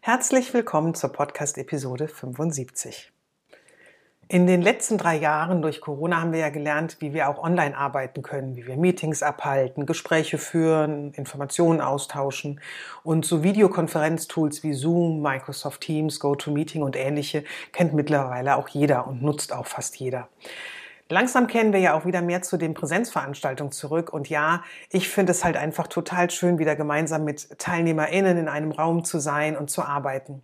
Herzlich willkommen zur Podcast-Episode 75. In den letzten drei Jahren durch Corona haben wir ja gelernt, wie wir auch online arbeiten können, wie wir Meetings abhalten, Gespräche führen, Informationen austauschen und so Videokonferenztools wie Zoom, Microsoft Teams, GoToMeeting und ähnliche kennt mittlerweile auch jeder und nutzt auch fast jeder. Langsam kehren wir ja auch wieder mehr zu den Präsenzveranstaltungen zurück. Und ja, ich finde es halt einfach total schön, wieder gemeinsam mit TeilnehmerInnen in einem Raum zu sein und zu arbeiten.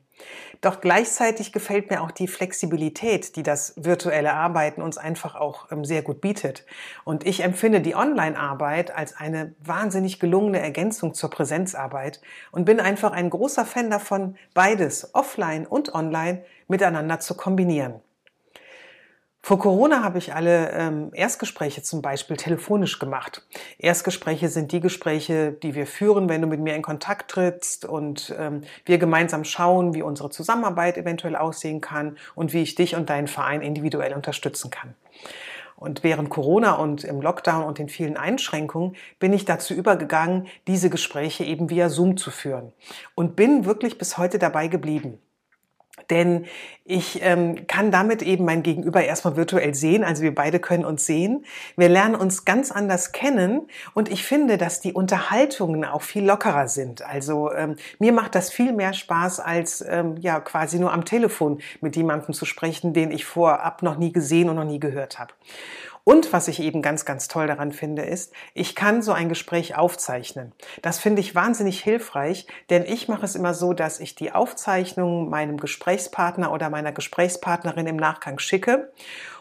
Doch gleichzeitig gefällt mir auch die Flexibilität, die das virtuelle Arbeiten uns einfach auch ähm, sehr gut bietet. Und ich empfinde die Online-Arbeit als eine wahnsinnig gelungene Ergänzung zur Präsenzarbeit und bin einfach ein großer Fan davon, beides, offline und online, miteinander zu kombinieren. Vor Corona habe ich alle ähm, Erstgespräche zum Beispiel telefonisch gemacht. Erstgespräche sind die Gespräche, die wir führen, wenn du mit mir in Kontakt trittst und ähm, wir gemeinsam schauen, wie unsere Zusammenarbeit eventuell aussehen kann und wie ich dich und deinen Verein individuell unterstützen kann. Und während Corona und im Lockdown und den vielen Einschränkungen bin ich dazu übergegangen, diese Gespräche eben via Zoom zu führen und bin wirklich bis heute dabei geblieben. Denn ich ähm, kann damit eben mein Gegenüber erstmal virtuell sehen, also wir beide können uns sehen. Wir lernen uns ganz anders kennen und ich finde, dass die Unterhaltungen auch viel lockerer sind. Also ähm, mir macht das viel mehr Spaß, als ähm, ja quasi nur am Telefon mit jemandem zu sprechen, den ich vorab noch nie gesehen und noch nie gehört habe. Und was ich eben ganz, ganz toll daran finde, ist, ich kann so ein Gespräch aufzeichnen. Das finde ich wahnsinnig hilfreich, denn ich mache es immer so, dass ich die Aufzeichnung meinem Gesprächspartner oder meiner Gesprächspartnerin im Nachgang schicke.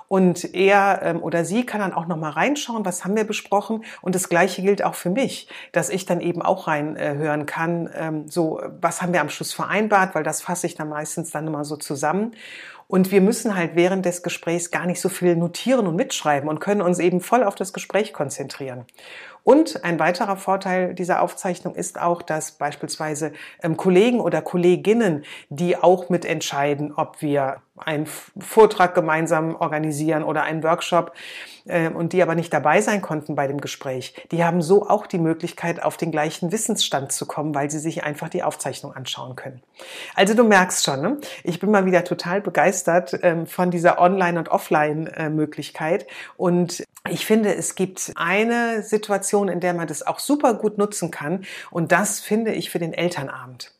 Und er ähm, oder sie kann dann auch noch mal reinschauen, was haben wir besprochen. Und das Gleiche gilt auch für mich, dass ich dann eben auch reinhören äh, kann, ähm, so was haben wir am Schluss vereinbart, weil das fasse ich dann meistens dann immer so zusammen. Und wir müssen halt während des Gesprächs gar nicht so viel notieren und mitschreiben und können uns eben voll auf das Gespräch konzentrieren. Und ein weiterer Vorteil dieser Aufzeichnung ist auch, dass beispielsweise ähm, Kollegen oder Kolleginnen, die auch mitentscheiden, ob wir einen Vortrag gemeinsam organisieren oder einen Workshop äh, und die aber nicht dabei sein konnten bei dem Gespräch, die haben so auch die Möglichkeit, auf den gleichen Wissensstand zu kommen, weil sie sich einfach die Aufzeichnung anschauen können. Also du merkst schon, ne? ich bin mal wieder total begeistert ähm, von dieser Online- und Offline-Möglichkeit und ich finde, es gibt eine Situation, in der man das auch super gut nutzen kann und das finde ich für den Elternabend.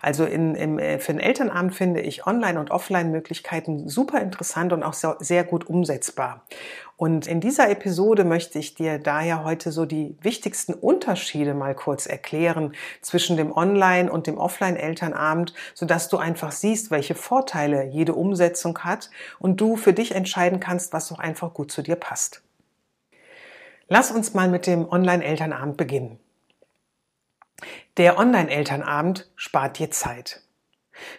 Also in, im, äh, für den Elternabend finde ich Online- und Offline-Möglichkeiten super interessant und auch sehr gut umsetzbar. Und in dieser Episode möchte ich dir daher heute so die wichtigsten Unterschiede mal kurz erklären zwischen dem Online- und dem Offline-Elternabend, sodass du einfach siehst, welche Vorteile jede Umsetzung hat und du für dich entscheiden kannst, was auch einfach gut zu dir passt. Lass uns mal mit dem Online-Elternabend beginnen. Der Online-Elternabend spart dir Zeit.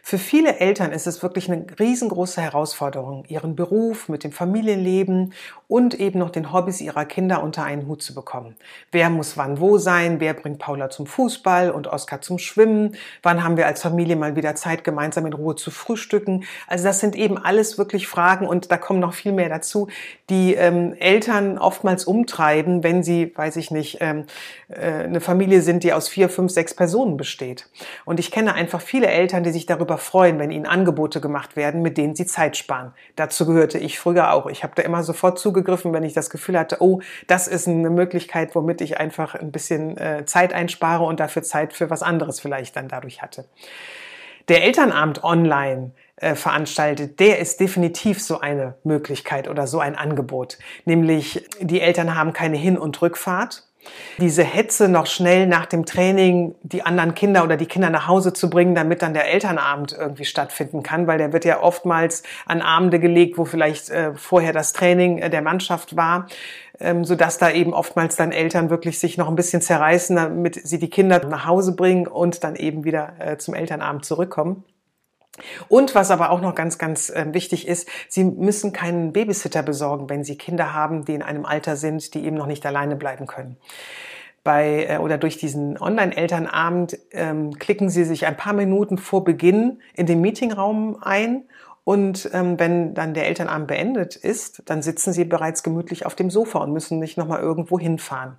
Für viele Eltern ist es wirklich eine riesengroße Herausforderung, ihren Beruf mit dem Familienleben und eben noch den Hobbys ihrer Kinder unter einen Hut zu bekommen. Wer muss wann wo sein? Wer bringt Paula zum Fußball und Oskar zum Schwimmen? Wann haben wir als Familie mal wieder Zeit, gemeinsam in Ruhe zu frühstücken? Also das sind eben alles wirklich Fragen und da kommen noch viel mehr dazu, die ähm, Eltern oftmals umtreiben, wenn sie, weiß ich nicht, ähm, äh, eine Familie sind, die aus vier, fünf, sechs Personen besteht. Und ich kenne einfach viele Eltern, die sich darüber freuen, wenn ihnen Angebote gemacht werden, mit denen sie Zeit sparen. Dazu gehörte ich früher auch. Ich habe da immer sofort zugegriffen, wenn ich das Gefühl hatte, oh, das ist eine Möglichkeit, womit ich einfach ein bisschen äh, Zeit einspare und dafür Zeit für was anderes vielleicht dann dadurch hatte. der Elternabend online äh, veranstaltet, der ist definitiv so eine Möglichkeit oder so ein Angebot. Nämlich die Eltern haben keine Hin- und Rückfahrt. Diese Hetze noch schnell nach dem Training die anderen Kinder oder die Kinder nach Hause zu bringen, damit dann der Elternabend irgendwie stattfinden kann, weil der wird ja oftmals an Abende gelegt, wo vielleicht äh, vorher das Training äh, der Mannschaft war, ähm, so dass da eben oftmals dann Eltern wirklich sich noch ein bisschen zerreißen, damit sie die Kinder nach Hause bringen und dann eben wieder äh, zum Elternabend zurückkommen. Und was aber auch noch ganz, ganz äh, wichtig ist, Sie müssen keinen Babysitter besorgen, wenn Sie Kinder haben, die in einem Alter sind, die eben noch nicht alleine bleiben können. Bei, äh, oder durch diesen Online-Elternabend ähm, klicken Sie sich ein paar Minuten vor Beginn in den Meetingraum ein und ähm, wenn dann der Elternabend beendet ist, dann sitzen sie bereits gemütlich auf dem Sofa und müssen nicht nochmal irgendwo hinfahren.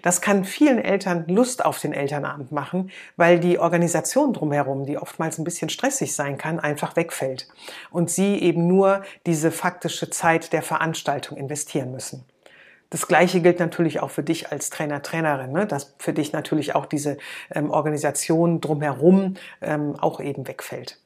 Das kann vielen Eltern Lust auf den Elternabend machen, weil die Organisation drumherum, die oftmals ein bisschen stressig sein kann, einfach wegfällt. Und sie eben nur diese faktische Zeit der Veranstaltung investieren müssen. Das Gleiche gilt natürlich auch für dich als Trainer, Trainerin, ne? dass für dich natürlich auch diese ähm, Organisation drumherum ähm, auch eben wegfällt.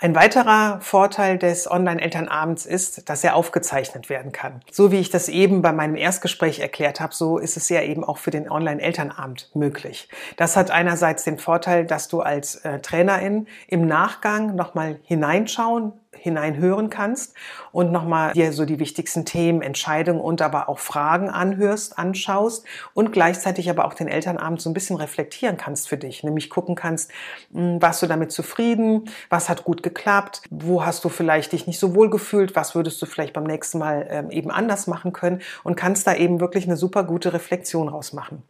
Ein weiterer Vorteil des Online-Elternabends ist, dass er aufgezeichnet werden kann. So wie ich das eben bei meinem Erstgespräch erklärt habe, so ist es ja eben auch für den Online-Elternabend möglich. Das hat einerseits den Vorteil, dass du als äh, Trainerin im Nachgang nochmal hineinschauen hineinhören kannst und nochmal dir so die wichtigsten Themen, Entscheidungen und aber auch Fragen anhörst, anschaust und gleichzeitig aber auch den Elternabend so ein bisschen reflektieren kannst für dich, nämlich gucken kannst, hm, warst du damit zufrieden, was hat gut geklappt, wo hast du vielleicht dich nicht so wohl gefühlt, was würdest du vielleicht beim nächsten Mal ähm, eben anders machen können? Und kannst da eben wirklich eine super gute Reflexion rausmachen.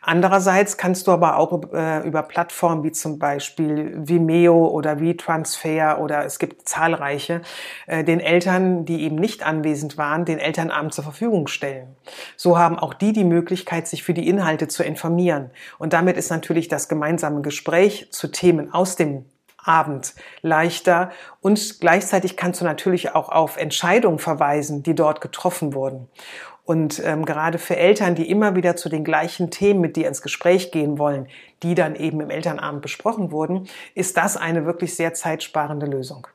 Andererseits kannst du aber auch äh, über Plattformen wie zum Beispiel Vimeo oder WeTransfer oder es gibt zahlreiche, äh, den Eltern, die eben nicht anwesend waren, den Elternabend zur Verfügung stellen. So haben auch die die Möglichkeit, sich für die Inhalte zu informieren. Und damit ist natürlich das gemeinsame Gespräch zu Themen aus dem Abend leichter und gleichzeitig kannst du natürlich auch auf Entscheidungen verweisen, die dort getroffen wurden. Und ähm, gerade für Eltern, die immer wieder zu den gleichen Themen mit dir ins Gespräch gehen wollen, die dann eben im Elternabend besprochen wurden, ist das eine wirklich sehr zeitsparende Lösung.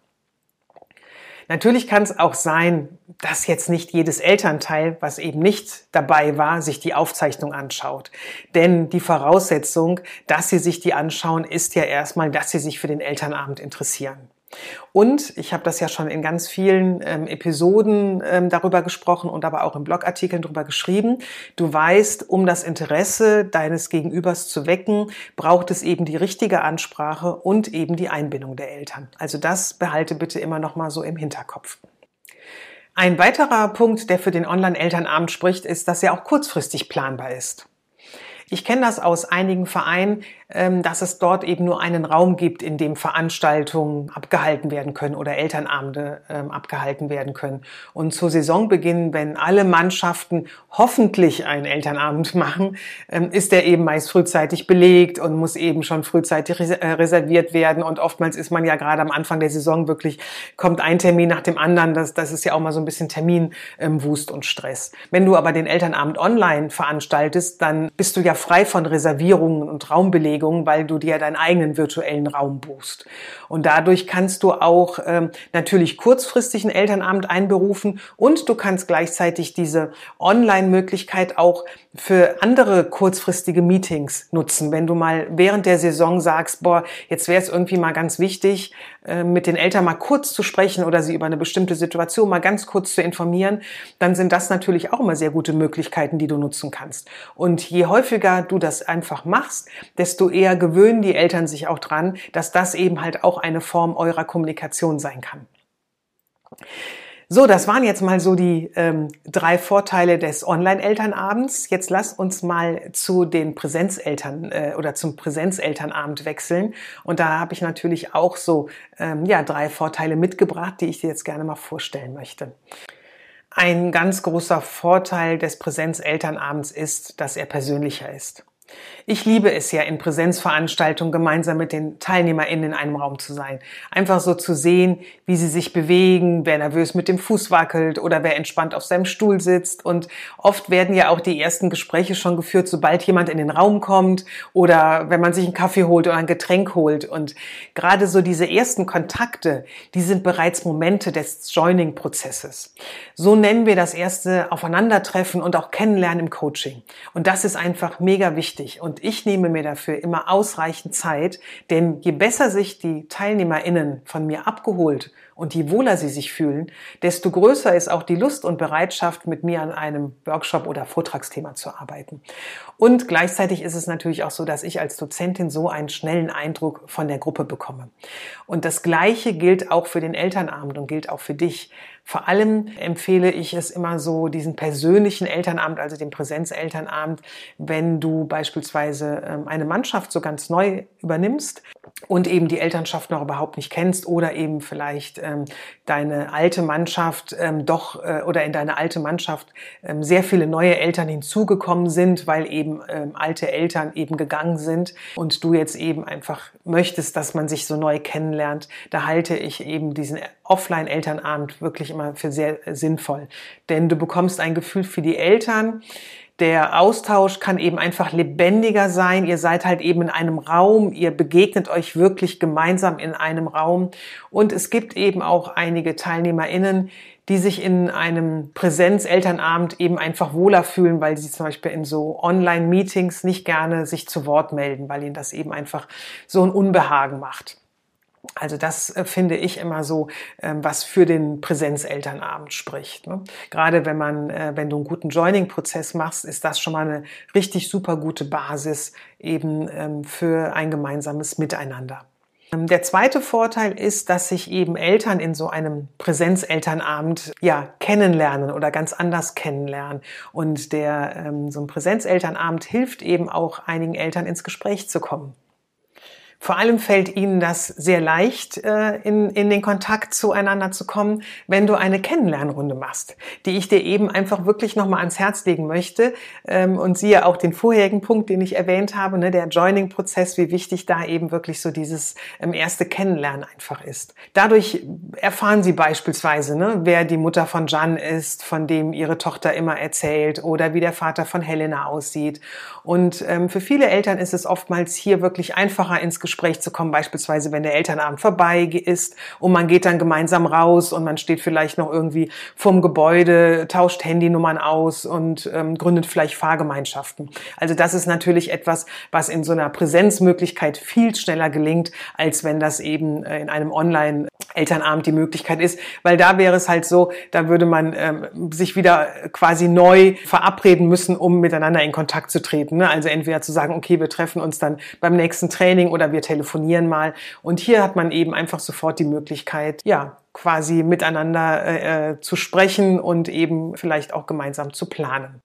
Natürlich kann es auch sein, dass jetzt nicht jedes Elternteil, was eben nicht dabei war, sich die Aufzeichnung anschaut. Denn die Voraussetzung, dass sie sich die anschauen, ist ja erstmal, dass sie sich für den Elternabend interessieren. Und ich habe das ja schon in ganz vielen ähm, Episoden ähm, darüber gesprochen und aber auch in Blogartikeln darüber geschrieben. Du weißt, um das Interesse deines Gegenübers zu wecken, braucht es eben die richtige Ansprache und eben die Einbindung der Eltern. Also das behalte bitte immer noch mal so im Hinterkopf. Ein weiterer Punkt, der für den Online-Elternabend spricht, ist, dass er auch kurzfristig planbar ist. Ich kenne das aus einigen Vereinen, ähm, dass es dort eben nur einen Raum gibt, in dem Veranstaltungen abgehalten werden können oder Elternabende ähm, abgehalten werden können. Und zu Saisonbeginn, wenn alle Mannschaften hoffentlich einen Elternabend machen, ähm, ist der eben meist frühzeitig belegt und muss eben schon frühzeitig äh, reserviert werden. Und oftmals ist man ja gerade am Anfang der Saison wirklich, kommt ein Termin nach dem anderen. Das, das ist ja auch mal so ein bisschen Terminwust und Stress. Wenn du aber den Elternabend online veranstaltest, dann bist du ja frei von Reservierungen und Raumbelegungen, weil du dir deinen eigenen virtuellen Raum buchst. Und dadurch kannst du auch ähm, natürlich kurzfristig einen Elternabend einberufen und du kannst gleichzeitig diese Online-Möglichkeit auch für andere kurzfristige Meetings nutzen. Wenn du mal während der Saison sagst, boah, jetzt wäre es irgendwie mal ganz wichtig, äh, mit den Eltern mal kurz zu sprechen oder sie über eine bestimmte Situation mal ganz kurz zu informieren, dann sind das natürlich auch immer sehr gute Möglichkeiten, die du nutzen kannst. Und je häufiger du das einfach machst, desto eher gewöhnen die Eltern sich auch dran, dass das eben halt auch eine Form eurer Kommunikation sein kann. So, das waren jetzt mal so die ähm, drei Vorteile des Online-Elternabends. Jetzt lass uns mal zu den Präsenzeltern äh, oder zum Präsenzelternabend wechseln. Und da habe ich natürlich auch so ähm, ja drei Vorteile mitgebracht, die ich dir jetzt gerne mal vorstellen möchte. Ein ganz großer Vorteil des Präsenzelternabends ist, dass er persönlicher ist. Ich liebe es ja, in Präsenzveranstaltungen gemeinsam mit den TeilnehmerInnen in einem Raum zu sein. Einfach so zu sehen, wie sie sich bewegen, wer nervös mit dem Fuß wackelt oder wer entspannt auf seinem Stuhl sitzt. Und oft werden ja auch die ersten Gespräche schon geführt, sobald jemand in den Raum kommt oder wenn man sich einen Kaffee holt oder ein Getränk holt. Und gerade so diese ersten Kontakte, die sind bereits Momente des Joining-Prozesses. So nennen wir das erste Aufeinandertreffen und auch Kennenlernen im Coaching. Und das ist einfach mega wichtig. Und ich nehme mir dafür immer ausreichend Zeit, denn je besser sich die TeilnehmerInnen von mir abgeholt und je wohler sie sich fühlen, desto größer ist auch die Lust und Bereitschaft, mit mir an einem Workshop oder Vortragsthema zu arbeiten. Und gleichzeitig ist es natürlich auch so, dass ich als Dozentin so einen schnellen Eindruck von der Gruppe bekomme. Und das Gleiche gilt auch für den Elternabend und gilt auch für dich. Vor allem empfehle ich es immer so, diesen persönlichen Elternabend, also den Präsenzelternabend, wenn du beispielsweise ähm, eine Mannschaft so ganz neu übernimmst und eben die Elternschaft noch überhaupt nicht kennst oder eben vielleicht ähm, deine alte Mannschaft ähm, doch äh, oder in deine alte Mannschaft ähm, sehr viele neue Eltern hinzugekommen sind, weil eben ähm, alte Eltern eben gegangen sind und du jetzt eben einfach möchtest, dass man sich so neu kennenlernt. Da halte ich eben diesen Offline-Elternabend wirklich immer für sehr sinnvoll, denn du bekommst ein Gefühl für die Eltern der Austausch kann eben einfach lebendiger sein. Ihr seid halt eben in einem Raum, ihr begegnet euch wirklich gemeinsam in einem Raum. Und es gibt eben auch einige TeilnehmerInnen, die sich in einem Präsenz-Elternabend eben einfach wohler fühlen, weil sie zum Beispiel in so Online-Meetings nicht gerne sich zu Wort melden, weil ihnen das eben einfach so ein Unbehagen macht. Also das äh, finde ich immer so, ähm, was für den Präsenzelternabend spricht. Ne? Gerade wenn man, äh, wenn du einen guten Joining-Prozess machst, ist das schon mal eine richtig super gute Basis eben ähm, für ein gemeinsames Miteinander. Ähm, der zweite Vorteil ist, dass sich eben Eltern in so einem Präsenzelternabend ja kennenlernen oder ganz anders kennenlernen. Und der so ein Präsenzelternabend hilft eben auch einigen Eltern ins Gespräch zu kommen. Vor allem fällt ihnen das sehr leicht, äh, in, in den Kontakt zueinander zu kommen, wenn du eine Kennenlernrunde machst, die ich dir eben einfach wirklich nochmal ans Herz legen möchte. Ähm, und siehe auch den vorherigen Punkt, den ich erwähnt habe, ne, der Joining-Prozess, wie wichtig da eben wirklich so dieses ähm, erste Kennenlernen einfach ist. Dadurch erfahren sie beispielsweise, ne, wer die Mutter von Jan ist, von dem ihre Tochter immer erzählt oder wie der Vater von Helena aussieht. Und ähm, für viele Eltern ist es oftmals hier wirklich einfacher ins Gespräch Gespräch zu kommen, beispielsweise wenn der Elternabend vorbei ist und man geht dann gemeinsam raus und man steht vielleicht noch irgendwie vorm Gebäude, tauscht Handynummern aus und ähm, gründet vielleicht Fahrgemeinschaften. Also das ist natürlich etwas, was in so einer Präsenzmöglichkeit viel schneller gelingt, als wenn das eben äh, in einem Online Elternabend die Möglichkeit ist, weil da wäre es halt so, da würde man ähm, sich wieder quasi neu verabreden müssen, um miteinander in Kontakt zu treten. Ne? Also entweder zu sagen, okay, wir treffen uns dann beim nächsten Training oder wir telefonieren mal. Und hier hat man eben einfach sofort die Möglichkeit, ja, quasi miteinander äh, äh zu sprechen und eben vielleicht auch gemeinsam zu planen.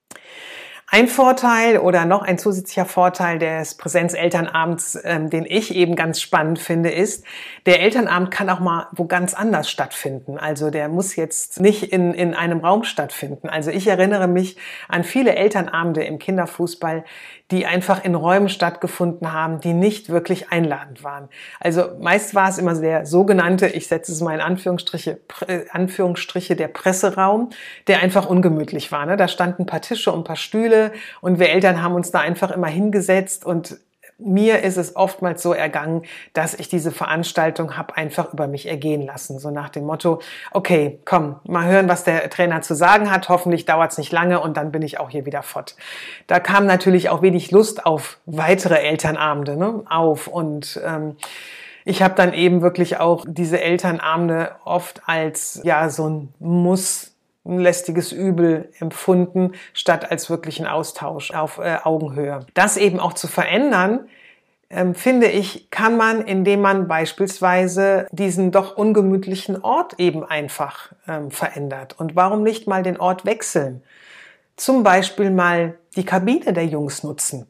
Ein Vorteil oder noch ein zusätzlicher Vorteil des Präsenzelternabends, ähm, den ich eben ganz spannend finde, ist, der Elternabend kann auch mal wo ganz anders stattfinden. Also der muss jetzt nicht in, in einem Raum stattfinden. Also ich erinnere mich an viele Elternabende im Kinderfußball, die einfach in Räumen stattgefunden haben, die nicht wirklich einladend waren. Also meist war es immer der sogenannte, ich setze es mal in Anführungsstriche, Anführungsstriche der Presseraum, der einfach ungemütlich war. Ne? Da standen ein paar Tische und ein paar Stühle und wir Eltern haben uns da einfach immer hingesetzt und mir ist es oftmals so ergangen, dass ich diese Veranstaltung habe einfach über mich ergehen lassen. So nach dem Motto, okay, komm, mal hören, was der Trainer zu sagen hat. Hoffentlich dauert es nicht lange und dann bin ich auch hier wieder fort. Da kam natürlich auch wenig Lust auf weitere Elternabende ne, auf und ähm, ich habe dann eben wirklich auch diese Elternabende oft als ja so ein Muss ein lästiges Übel empfunden, statt als wirklichen Austausch auf äh, Augenhöhe. Das eben auch zu verändern, ähm, finde ich, kann man, indem man beispielsweise diesen doch ungemütlichen Ort eben einfach ähm, verändert. Und warum nicht mal den Ort wechseln? Zum Beispiel mal die Kabine der Jungs nutzen.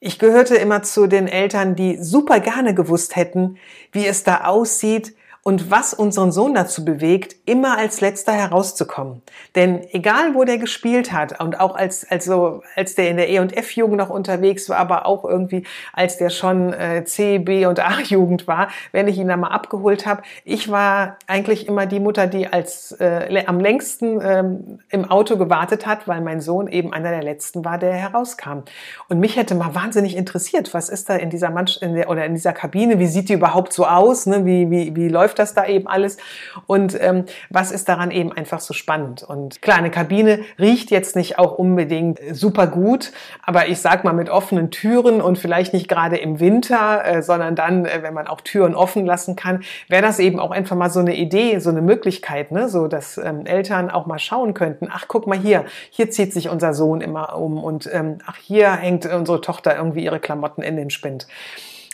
Ich gehörte immer zu den Eltern, die super gerne gewusst hätten, wie es da aussieht und was unseren Sohn dazu bewegt, immer als letzter herauszukommen. Denn egal, wo der gespielt hat und auch als, also, als der in der E- und F-Jugend noch unterwegs war, aber auch irgendwie, als der schon äh, C, B und A-Jugend war, wenn ich ihn da mal abgeholt habe, ich war eigentlich immer die Mutter, die als äh, am längsten ähm, im Auto gewartet hat, weil mein Sohn eben einer der letzten war, der herauskam. Und mich hätte mal wahnsinnig interessiert, was ist da in dieser Mannschaft in der, oder in dieser Kabine, wie sieht die überhaupt so aus, ne? wie, wie, wie läuft das da eben alles und ähm, was ist daran eben einfach so spannend. Und klar, eine Kabine riecht jetzt nicht auch unbedingt super gut, aber ich sag mal mit offenen Türen und vielleicht nicht gerade im Winter, äh, sondern dann, äh, wenn man auch Türen offen lassen kann, wäre das eben auch einfach mal so eine Idee, so eine Möglichkeit, ne? so dass ähm, Eltern auch mal schauen könnten, ach guck mal hier, hier zieht sich unser Sohn immer um und ähm, ach hier hängt unsere Tochter irgendwie ihre Klamotten in den Spind.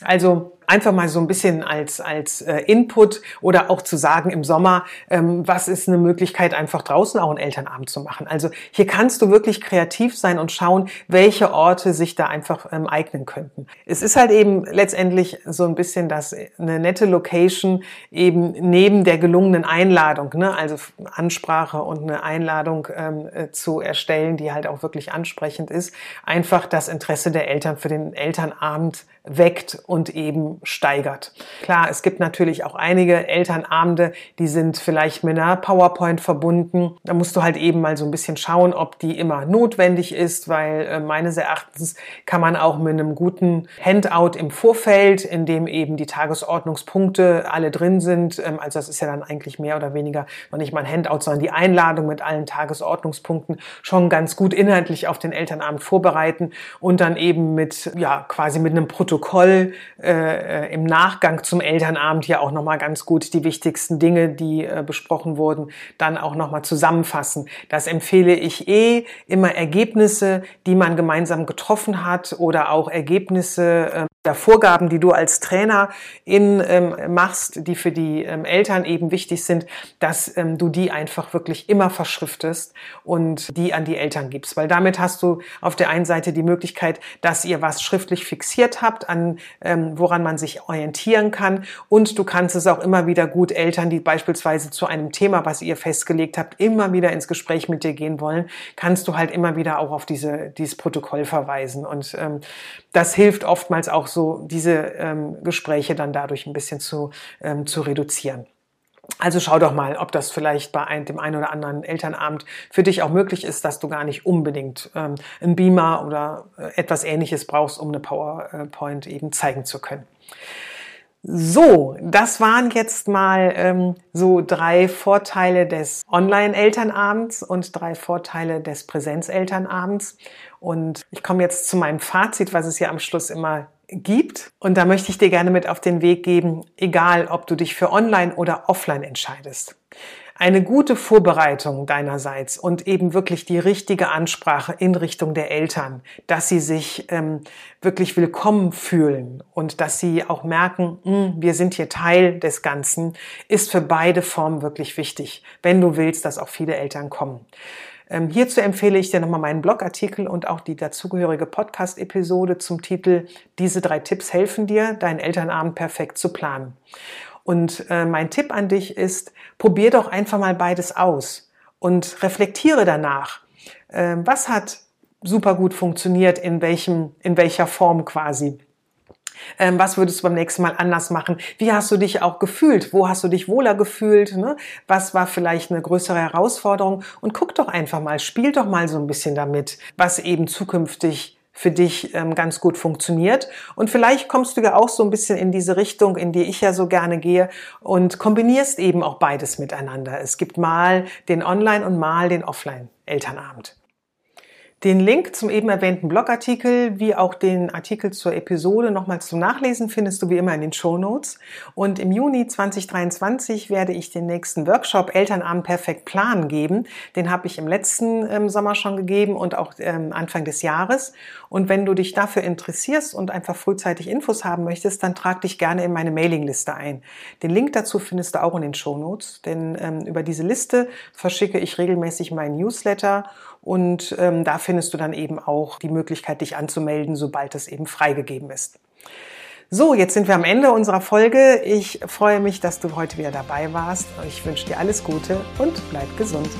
Also einfach mal so ein bisschen als, als äh, Input oder auch zu sagen im Sommer, ähm, was ist eine Möglichkeit, einfach draußen auch einen Elternabend zu machen. Also hier kannst du wirklich kreativ sein und schauen, welche Orte sich da einfach ähm, eignen könnten. Es ist halt eben letztendlich so ein bisschen das eine nette Location eben neben der gelungenen Einladung, ne? also Ansprache und eine Einladung ähm, äh, zu erstellen, die halt auch wirklich ansprechend ist, einfach das Interesse der Eltern für den Elternabend weckt und eben steigert. Klar, es gibt natürlich auch einige Elternabende, die sind vielleicht mit einer PowerPoint verbunden. Da musst du halt eben mal so ein bisschen schauen, ob die immer notwendig ist, weil äh, meines Erachtens kann man auch mit einem guten Handout im Vorfeld, in dem eben die Tagesordnungspunkte alle drin sind, ähm, also das ist ja dann eigentlich mehr oder weniger noch nicht mal ein Handout, sondern die Einladung mit allen Tagesordnungspunkten schon ganz gut inhaltlich auf den Elternabend vorbereiten und dann eben mit, ja, quasi mit einem Protokoll äh, äh, im Nachgang zum Elternabend ja auch nochmal ganz gut die wichtigsten Dinge, die äh, besprochen wurden, dann auch nochmal zusammenfassen. Das empfehle ich eh immer Ergebnisse, die man gemeinsam getroffen hat oder auch Ergebnisse äh, der Vorgaben, die du als Trainer in, ähm, machst, die für die ähm, Eltern eben wichtig sind, dass ähm, du die einfach wirklich immer verschriftest und die an die Eltern gibst. Weil damit hast du auf der einen Seite die Möglichkeit, dass ihr was schriftlich fixiert habt, an ähm, woran man sich orientieren kann. Und du kannst es auch immer wieder gut Eltern, die beispielsweise zu einem Thema, was ihr festgelegt habt, immer wieder ins Gespräch mit dir gehen wollen, kannst du halt immer wieder auch auf diese, dieses Protokoll verweisen. Und ähm, das hilft oftmals auch so, diese ähm, Gespräche dann dadurch ein bisschen zu, ähm, zu reduzieren. Also schau doch mal, ob das vielleicht bei ein, dem einen oder anderen Elternabend für dich auch möglich ist, dass du gar nicht unbedingt ähm, einen Beamer oder äh, etwas ähnliches brauchst, um eine PowerPoint eben zeigen zu können. So, das waren jetzt mal ähm, so drei Vorteile des Online-Elternabends und drei Vorteile des Präsenzelternabends. Und ich komme jetzt zu meinem Fazit, was es ja am Schluss immer gibt. Und da möchte ich dir gerne mit auf den Weg geben, egal ob du dich für Online oder Offline entscheidest eine gute Vorbereitung deinerseits und eben wirklich die richtige Ansprache in Richtung der Eltern, dass sie sich ähm, wirklich willkommen fühlen und dass sie auch merken, mh, hm, wir sind hier Teil des Ganzen, ist für beide Formen wirklich wichtig, wenn du willst, dass auch viele Eltern kommen. Ähm, hierzu empfehle ich dir nochmal meinen Blogartikel und auch die dazugehörige Podcast-Episode zum Titel Diese drei Tipps helfen dir, deinen Elternabend perfekt zu planen. Und äh, mein Tipp an dich ist, probier doch einfach mal beides aus und reflektiere danach. Äh, was hat super gut funktioniert, in welchem, in welcher Form quasi? Ähm, was würdest du beim nächsten Mal anders machen? Wie hast du dich auch gefühlt? Wo hast du dich wohler gefühlt? Ne? Was war vielleicht eine größere Herausforderung? Und guck doch einfach mal, spiel doch mal so ein bisschen damit, was eben zukünftig für dich ähm, ganz gut funktioniert. Und vielleicht kommst du ja auch so ein bisschen in diese Richtung, in die ich ja so gerne gehe und kombinierst eben auch beides miteinander. Es gibt mal den Online- und mal den Offline-Elternabend. Den Link zum eben erwähnten Blogartikel wie auch den Artikel zur Episode nochmals zum Nachlesen findest du wie immer in den Show Notes. Und im Juni 2023 werde ich den nächsten Workshop Elternabend perfekt planen geben. Den habe ich im letzten ähm, Sommer schon gegeben und auch ähm, Anfang des Jahres. Und wenn du dich dafür interessierst und einfach frühzeitig Infos haben möchtest, dann trag dich gerne in meine Mailingliste ein. Den Link dazu findest du auch in den Show Notes, denn ähm, über diese Liste verschicke ich regelmäßig meinen Newsletter und ähm, da findest du dann eben auch die Möglichkeit, dich anzumelden, sobald es eben freigegeben ist. So, jetzt sind wir am Ende unserer Folge. Ich freue mich, dass du heute wieder dabei warst. Ich wünsche dir alles Gute und bleib gesund.